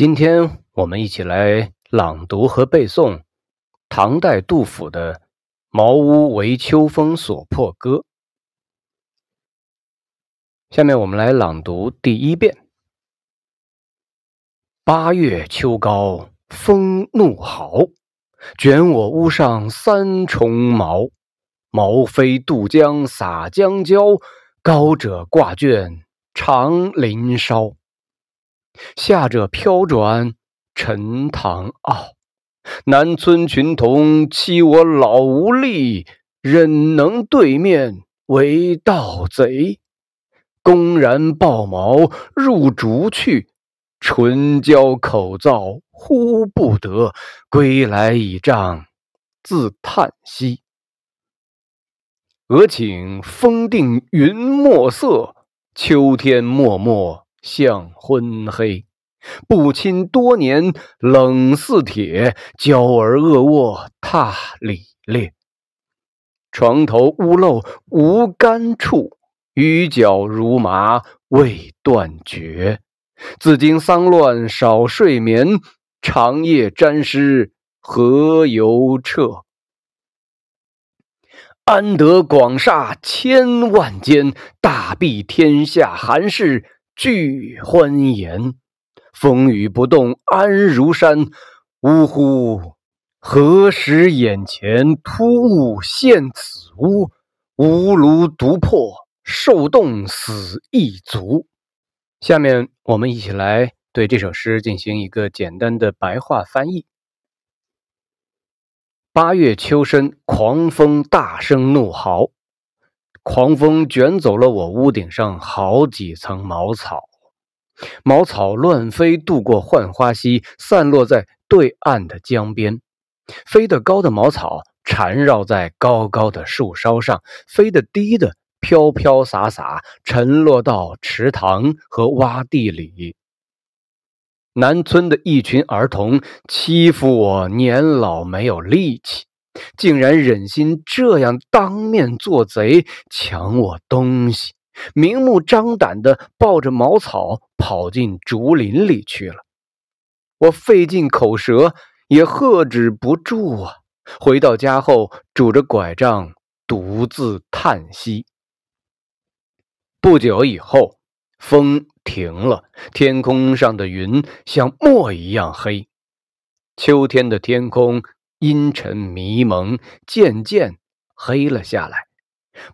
今天我们一起来朗读和背诵唐代杜甫的《茅屋为秋风所破歌》。下面我们来朗读第一遍：八月秋高风怒号，卷我屋上三重茅。茅飞渡江洒江郊，高者挂卷长林梢。下者飘转沉塘坳，南村群童欺我老无力，忍能对面为盗贼？公然抱茅入竹去，唇焦口燥呼不得，归来倚杖自叹息。俄顷风定云墨色，秋天漠漠。向昏黑，不亲多年冷似铁，娇儿恶卧踏里裂。床头屋漏无干处，雨脚如麻未断绝。自经丧乱少睡眠，长夜沾湿何由彻？安得广厦千万间，大庇天下寒士。俱欢颜，风雨不动安如山。呜呼！何时眼前突兀现此屋？吾庐独破，受冻死亦足。下面我们一起来对这首诗进行一个简单的白话翻译。八月秋深，狂风大声怒号。狂风卷走了我屋顶上好几层茅草，茅草乱飞，渡过浣花溪，散落在对岸的江边。飞得高的茅草缠绕在高高的树梢上，飞得低的飘飘洒洒，沉落到池塘和洼地里。南村的一群儿童欺负我年老没有力气。竟然忍心这样当面做贼，抢我东西，明目张胆的抱着茅草跑进竹林里去了。我费尽口舌也喝止不住啊！回到家后，拄着拐杖独自叹息。不久以后，风停了，天空上的云像墨一样黑。秋天的天空。阴沉迷蒙，渐渐黑了下来。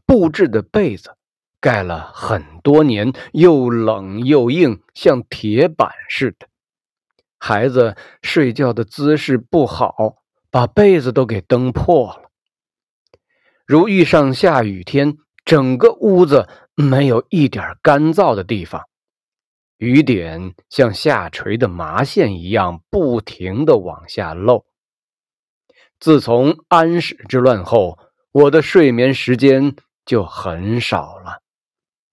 布置的被子盖了很多年，又冷又硬，像铁板似的。孩子睡觉的姿势不好，把被子都给蹬破了。如遇上下雨天，整个屋子没有一点干燥的地方，雨点像下垂的麻线一样，不停的往下漏。自从安史之乱后，我的睡眠时间就很少了，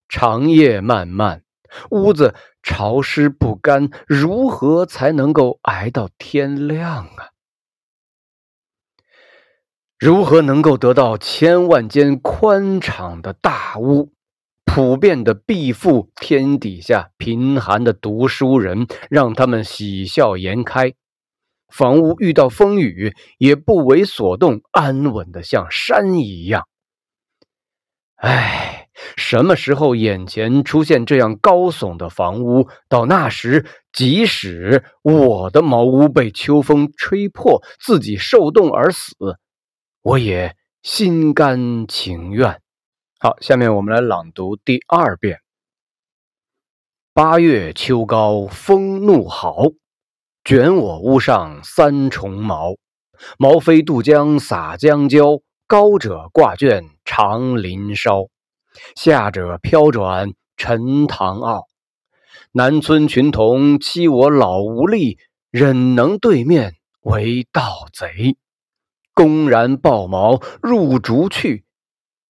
长夜漫漫，屋子潮湿不干，如何才能够挨到天亮啊？如何能够得到千万间宽敞的大屋，普遍的庇护天底下贫寒的读书人，让他们喜笑颜开？房屋遇到风雨也不为所动，安稳的像山一样。唉，什么时候眼前出现这样高耸的房屋，到那时，即使我的茅屋被秋风吹破，自己受冻而死，我也心甘情愿。好，下面我们来朗读第二遍：八月秋高风怒号。卷我屋上三重茅，茅飞渡江洒江郊。高者挂卷长林梢，下者飘转沉塘坳。南村群童欺我老无力，忍能对面为盗贼？公然抱茅入竹去，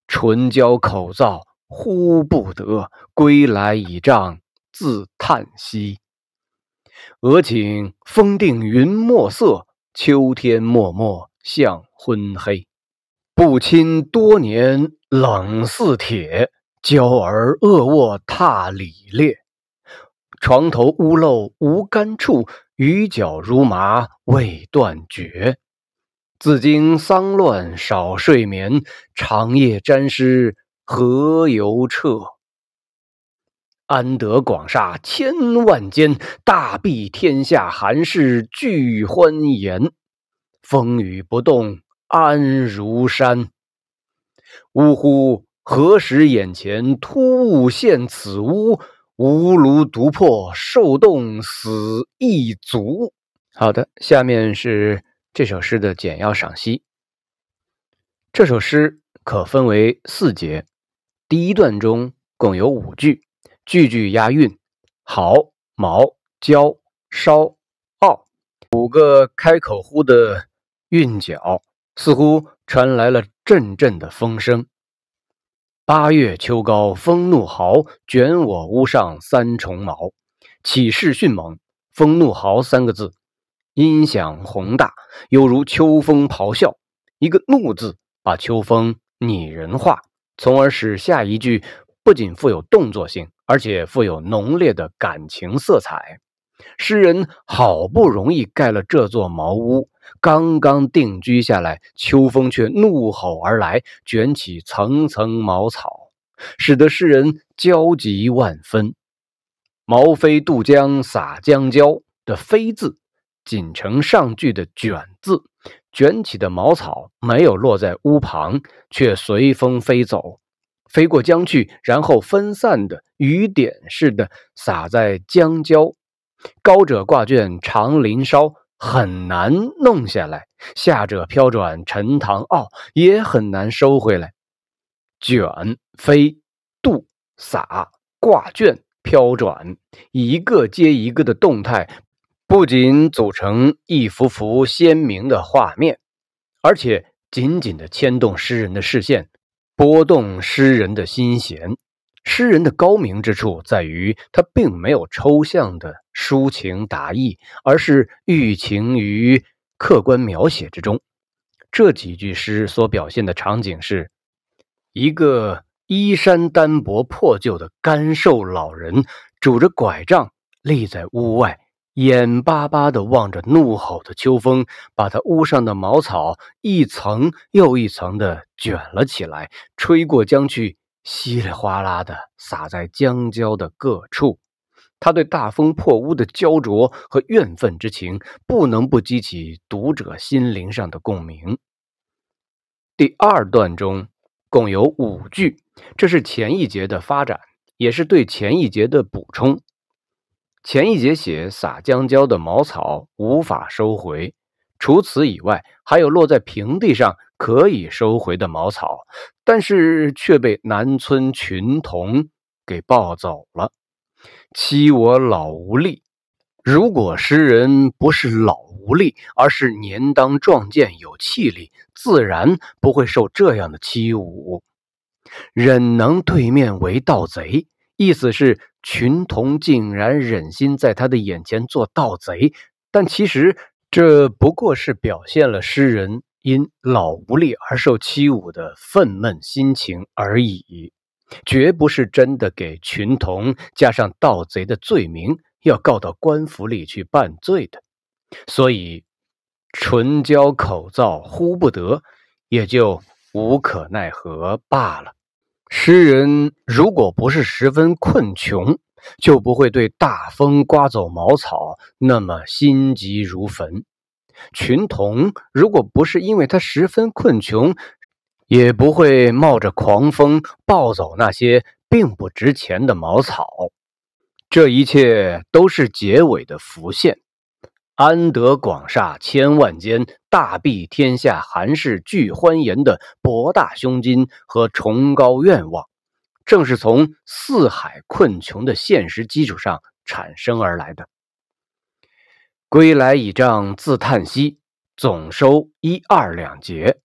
唇焦口燥呼不得，归来倚杖自叹息。俄顷风定云墨色，秋天漠漠向昏黑。不亲多年冷似铁，娇儿恶卧踏里裂。床头屋漏无干处，雨脚如麻未断绝。自经丧乱少睡眠，长夜沾湿何由彻？安得广厦千万间，大庇天下寒士俱欢颜。风雨不动安如山。呜呼！何时眼前突兀现此屋？吾庐独破受冻死亦足。好的，下面是这首诗的简要赏析。这首诗可分为四节，第一段中共有五句，句句押韵。好、毛、焦、烧、傲，五个开口呼的韵脚，似乎传来了阵阵的风声。八月秋高风怒号，卷我屋上三重茅。起势迅猛，风怒号三个字，音响宏大，犹如秋风咆哮。一个怒字，把秋风拟人化，从而使下一句不仅富有动作性，而且富有浓烈的感情色彩。诗人好不容易盖了这座茅屋。刚刚定居下来，秋风却怒吼而来，卷起层层茅草，使得诗人焦急万分。茅飞渡江洒江郊的“飞”字，紧承上句的“卷”字，卷起的茅草没有落在屋旁，却随风飞走，飞过江去，然后分散的雨点似的洒在江郊。高者挂卷长林梢。很难弄下来，下者飘转沉塘坳，也很难收回来。卷、飞、渡、洒、挂卷、飘转，一个接一个的动态，不仅组成一幅幅鲜明的画面，而且紧紧的牵动诗人的视线，拨动诗人的心弦。诗人的高明之处在于，他并没有抽象的抒情达意，而是寓情于客观描写之中。这几句诗所表现的场景是：一个衣衫单薄、破旧的干瘦老人，拄着拐杖立在屋外，眼巴巴地望着怒吼的秋风，把他屋上的茅草一层又一层地卷了起来，吹过江去。稀里哗啦的洒在江郊的各处，他对大风破屋的焦灼和怨愤之情，不能不激起读者心灵上的共鸣。第二段中共有五句，这是前一节的发展，也是对前一节的补充。前一节写撒江郊的茅草无法收回，除此以外，还有落在平地上。可以收回的茅草，但是却被南村群童给抱走了。欺我老无力。如果诗人不是老无力，而是年当壮健有气力，自然不会受这样的欺侮。忍能对面为盗贼，意思是群童竟然忍心在他的眼前做盗贼，但其实这不过是表现了诗人。因老无力而受欺侮的愤懑心情而已，绝不是真的给群童加上盗贼的罪名，要告到官府里去办罪的。所以唇焦口燥，呼不得，也就无可奈何罢了。诗人如果不是十分困穷，就不会对大风刮走茅草那么心急如焚。群童如果不是因为他十分困穷，也不会冒着狂风抱走那些并不值钱的茅草。这一切都是结尾的浮现。安得广厦千万间，大庇天下寒士俱欢颜的博大胸襟和崇高愿望，正是从四海困穷的现实基础上产生而来的。归来倚杖自叹息，总收一二两节。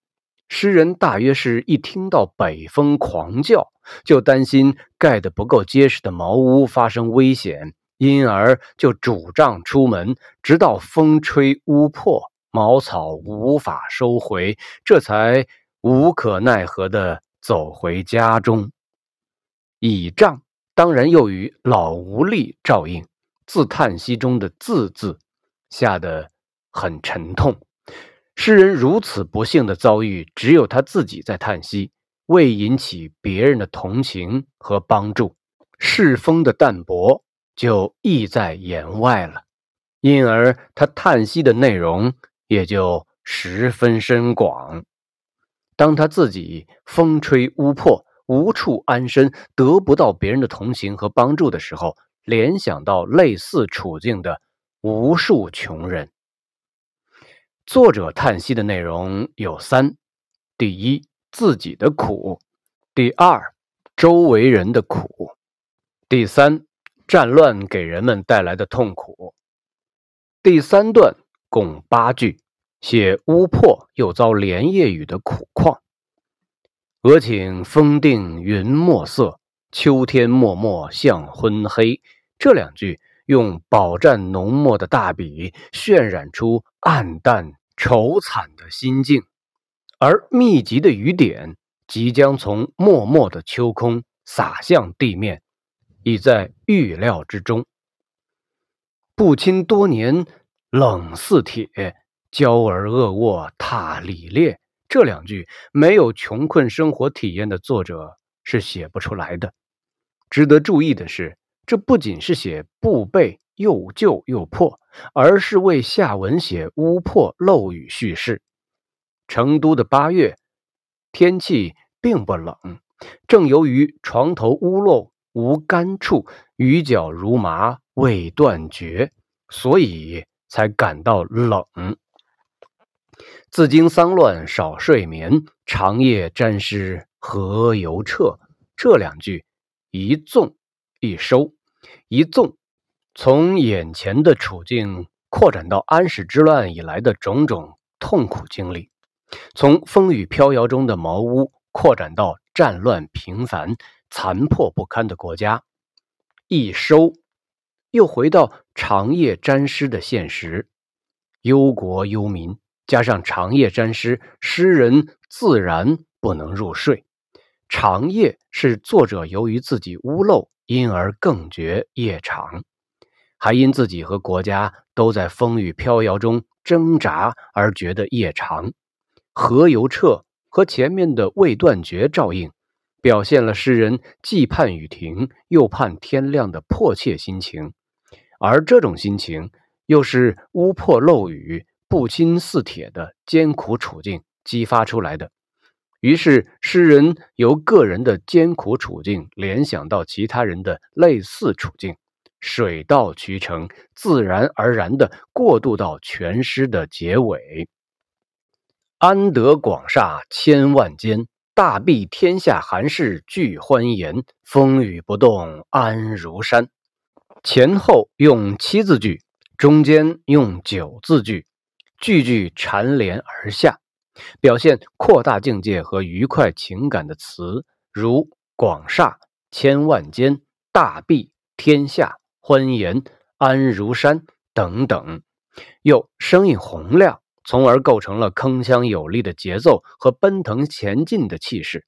诗人大约是一听到北风狂叫，就担心盖得不够结实的茅屋发生危险，因而就拄杖出门，直到风吹屋破，茅草无法收回，这才无可奈何地走回家中。倚杖当然又与老无力照应。自叹息中的“自”字，下得很沉痛。诗人如此不幸的遭遇，只有他自己在叹息，未引起别人的同情和帮助，世风的淡薄就溢在言外了，因而他叹息的内容也就十分深广。当他自己风吹屋破，无处安身，得不到别人的同情和帮助的时候，联想到类似处境的无数穷人。作者叹息的内容有三：第一，自己的苦；第二，周围人的苦；第三，战乱给人们带来的痛苦。第三段共八句，写屋破又遭连夜雨的苦况。俄顷风定云墨色，秋天漠漠向昏黑。这两句用饱蘸浓墨的大笔渲染出暗淡。愁惨的心境，而密集的雨点即将从漠漠的秋空洒向地面，已在预料之中。不亲多年，冷似铁；娇儿恶卧踏里裂。这两句没有穷困生活体验的作者是写不出来的。值得注意的是，这不仅是写布被。又旧又破，而是为下文写屋破漏雨叙事。成都的八月天气并不冷，正由于床头屋漏无干处，雨脚如麻未断绝，所以才感到冷。自经丧乱少睡眠，长夜沾湿何由彻？这两句一纵一收，一纵。从眼前的处境扩展到安史之乱以来的种种痛苦经历，从风雨飘摇中的茅屋扩展到战乱频繁、残破不堪的国家，一收又回到长夜沾湿的现实，忧国忧民，加上长夜沾湿，诗人自然不能入睡。长夜是作者由于自己屋漏，因而更觉夜长。还因自己和国家都在风雨飘摇中挣扎而觉得夜长，何由彻和前面的未断绝照应，表现了诗人既盼雨停又盼天亮的迫切心情，而这种心情又是屋破漏雨、不亲似铁的艰苦处境激发出来的。于是，诗人由个人的艰苦处境联想到其他人的类似处境。水到渠成，自然而然的过渡到全诗的结尾。安得广厦千万间，大庇天下寒士俱欢颜。风雨不动安如山。前后用七字句，中间用九字句，句句缠连而下，表现扩大境界和愉快情感的词，如广厦、千万间、大庇、天下。欢颜安如山等等，又声音洪亮，从而构成了铿锵有力的节奏和奔腾前进的气势，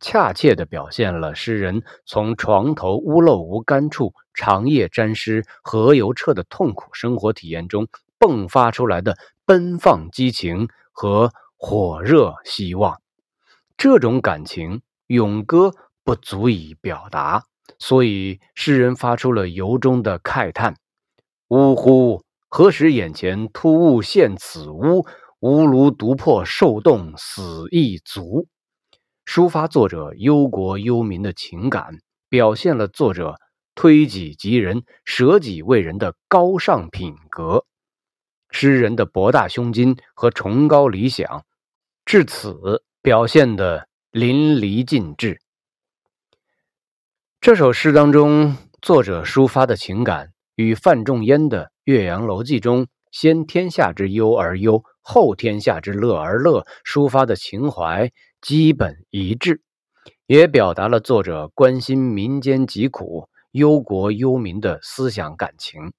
恰切地表现了诗人从床头屋漏无干处、长夜沾湿何由彻的痛苦生活体验中迸发出来的奔放激情和火热希望。这种感情，咏歌不足以表达。所以，诗人发出了由衷的慨叹：“呜呼！何时眼前突兀现此屋？吾庐独破受冻死亦足。”抒发作者忧国忧民的情感，表现了作者推己及人、舍己为人的高尚品格。诗人的博大胸襟和崇高理想，至此表现得淋漓尽致。这首诗当中，作者抒发的情感与范仲淹的《岳阳楼记》中“先天下之忧而忧，后天下之乐而乐”抒发的情怀基本一致，也表达了作者关心民间疾苦、忧国忧民的思想感情。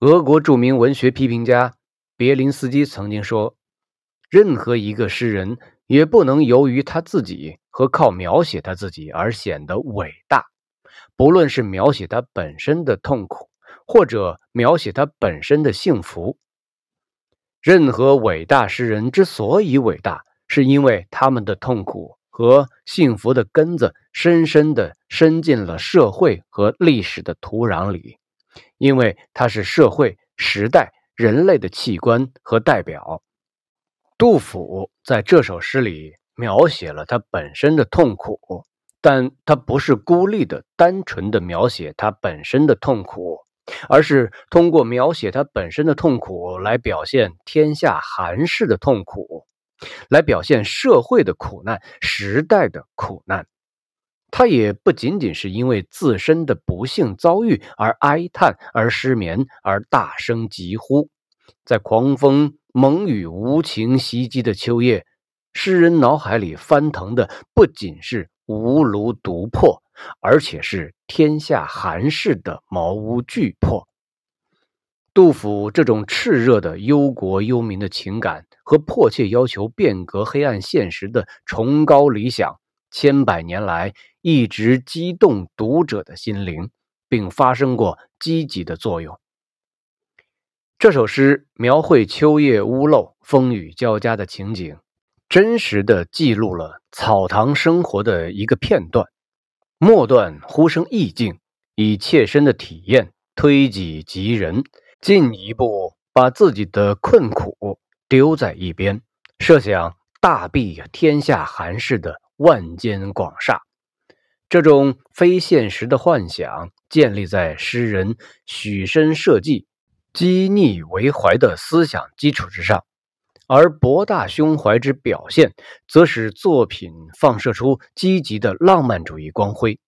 俄国著名文学批评家别林斯基曾经说：“任何一个诗人。”也不能由于他自己和靠描写他自己而显得伟大，不论是描写他本身的痛苦，或者描写他本身的幸福。任何伟大诗人之所以伟大，是因为他们的痛苦和幸福的根子深深的深进了社会和历史的土壤里，因为它是社会、时代、人类的器官和代表。杜甫在这首诗里描写了他本身的痛苦，但他不是孤立的、单纯的描写他本身的痛苦。而是通过描写他本身的痛苦来表现天下寒士的痛苦，来表现社会的苦难、时代的苦难。他也不仅仅是因为自身的不幸遭遇而哀叹、而失眠、而大声疾呼。在狂风猛雨无情袭击的秋夜，诗人脑海里翻腾的不仅是无庐独破。而且是天下寒士的茅屋巨破。杜甫这种炽热的忧国忧民的情感和迫切要求变革黑暗现实的崇高理想，千百年来一直激动读者的心灵，并发生过积极的作用。这首诗描绘秋夜屋漏、风雨交加的情景，真实的记录了草堂生活的一个片段。末段忽生意境，以切身的体验推己及人，进一步把自己的困苦丢在一边，设想大庇天下寒士的万间广厦。这种非现实的幻想建立在诗人许身设计、积逆为怀的思想基础之上。而博大胸怀之表现，则使作品放射出积极的浪漫主义光辉。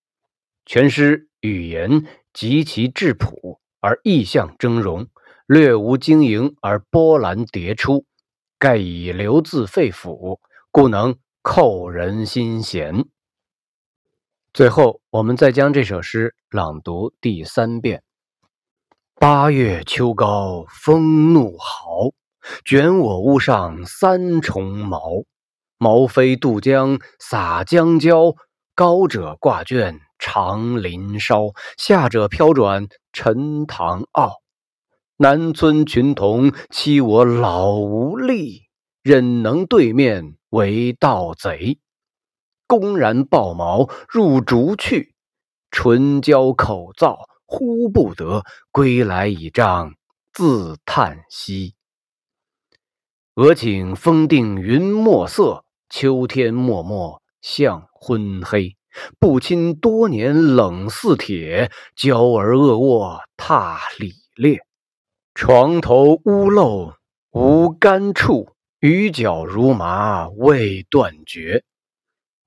全诗语言极其质朴，而意象峥嵘，略无晶莹而波澜迭出，盖以流自肺腑，故能扣人心弦。最后，我们再将这首诗朗读第三遍：八月秋高风怒号。卷我屋上三重茅，茅飞渡江洒江郊。高者挂卷长林梢，下者飘转沉塘坳。南村群童欺我老无力，忍能对面为盗贼？公然抱茅入竹去，唇焦口燥呼不得。归来倚杖自叹息。俄顷风定云墨色，秋天漠漠向昏黑。不亲多年冷似铁，娇儿恶卧踏里裂。床头屋漏无干处，雨脚如麻未断绝。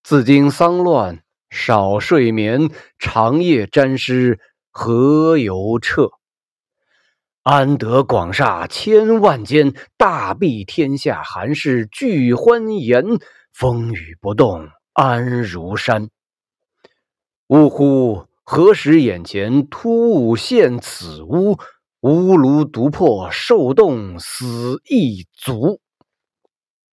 自经丧乱少睡眠，长夜沾湿何由彻？安得广厦千万间，大庇天下寒士俱欢颜。风雨不动安如山。呜呼！何时眼前突兀现此屋？吾庐独破受冻死亦足。